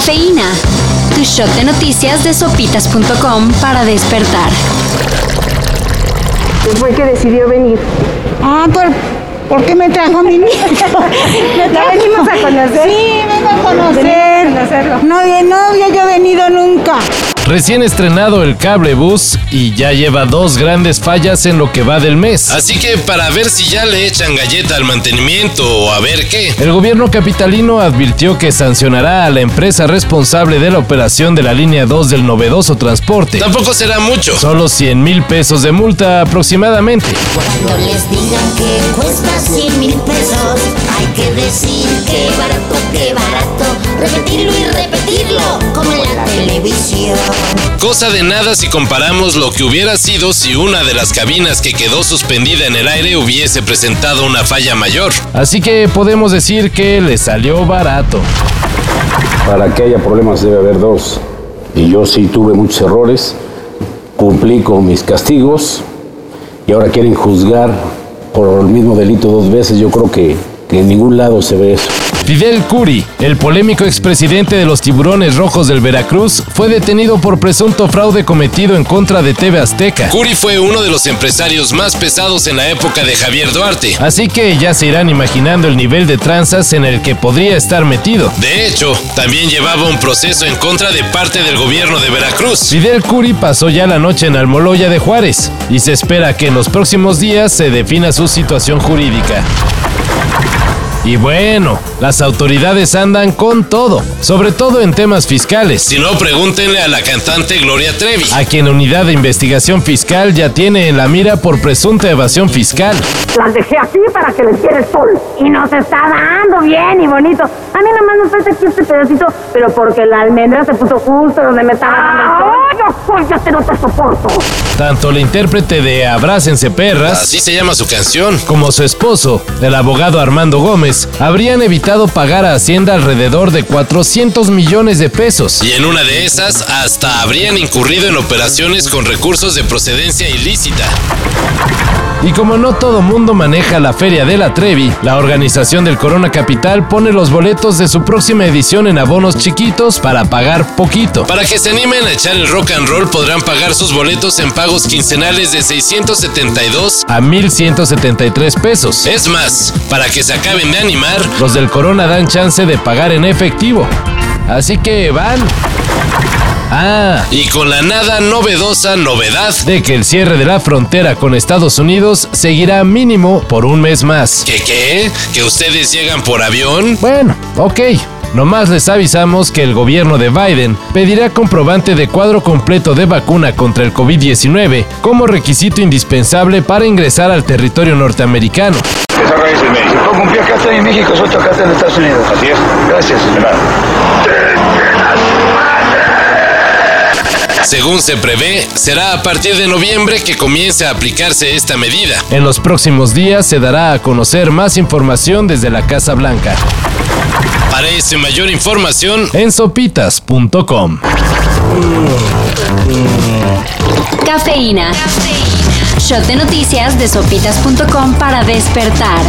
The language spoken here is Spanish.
Cafeína. Tu shot de noticias de sopitas.com para despertar. Fue que decidió venir. Ah, ¿por, ¿por qué me trajo mi niño? ¿La venimos a conocer? Sí, vengo a conocer. A conocerlo. No, no había yo venido nunca. Recién estrenado el cable bus y ya lleva dos grandes fallas en lo que va del mes. Así que para ver si ya le echan galleta al mantenimiento o a ver qué. El gobierno capitalino advirtió que sancionará a la empresa responsable de la operación de la línea 2 del novedoso transporte. Tampoco será mucho. Solo 100 mil pesos de multa aproximadamente. Cuando les digan que cuesta 100 mil pesos, hay que decir que barato, que barato. Repetirlo y repetirlo, como en la televisión. Cosa de nada si comparamos lo que hubiera sido si una de las cabinas que quedó suspendida en el aire hubiese presentado una falla mayor. Así que podemos decir que le salió barato. Para que haya problemas debe haber dos. Y yo sí tuve muchos errores, cumplí con mis castigos y ahora quieren juzgar por el mismo delito dos veces. Yo creo que, que en ningún lado se ve eso. Fidel Curi, el polémico expresidente de los tiburones rojos del Veracruz, fue detenido por presunto fraude cometido en contra de TV Azteca. Curi fue uno de los empresarios más pesados en la época de Javier Duarte. Así que ya se irán imaginando el nivel de tranzas en el que podría estar metido. De hecho, también llevaba un proceso en contra de parte del gobierno de Veracruz. Fidel Curi pasó ya la noche en Almoloya de Juárez y se espera que en los próximos días se defina su situación jurídica. Y bueno, las autoridades andan con todo, sobre todo en temas fiscales, Si no, pregúntenle a la cantante Gloria Trevi. a quien Unidad de Investigación Fiscal ya tiene en la mira por presunta evasión fiscal. Las dejé así para que les diera el sol. Y nos está dando bien y bonito. A mí nomás me falta aquí este pedacito, pero porque la almendra se puso justo donde me estaba dando el sol. ¡Ay, no, ya te no te soporto! Tanto la intérprete de Abrácense Perras Así se llama su canción. como su esposo, el abogado Armando Gómez, habrían evitado pagar a Hacienda alrededor de 400 millones de pesos. Y en una de esas, hasta habrían incurrido en operaciones con recursos de procedencia ilícita. Y como no todo mundo maneja la Feria de la Trevi, la organización del Corona Capital pone los boletos de su próxima edición en abonos chiquitos para pagar poquito. Para que se animen a echar el rock and roll, podrán pagar sus boletos en pagos quincenales de 672. A 1,173 pesos. Es más, para que se acaben de animar, Los del Corona dan chance de pagar en efectivo. Así que van. Ah, y con la nada novedosa novedad de que el cierre de la frontera con Estados Unidos seguirá mínimo por un mes más. ¿Que qué? ¿Que ustedes llegan por avión? Bueno, ok. Nomás les avisamos que el gobierno de Biden pedirá comprobante de cuadro completo de vacuna contra el COVID-19 como requisito indispensable para ingresar al territorio norteamericano. Esa raíz en México. No cumplí acá está en México, otro acá está en Estados Unidos. Así es. Gracias, señora. Según se prevé, será a partir de noviembre que comience a aplicarse esta medida. En los próximos días se dará a conocer más información desde la Casa Blanca Para esta y mayor información, en sopitas.com. Cafeína. Shot de noticias de sopitas.com para despertar.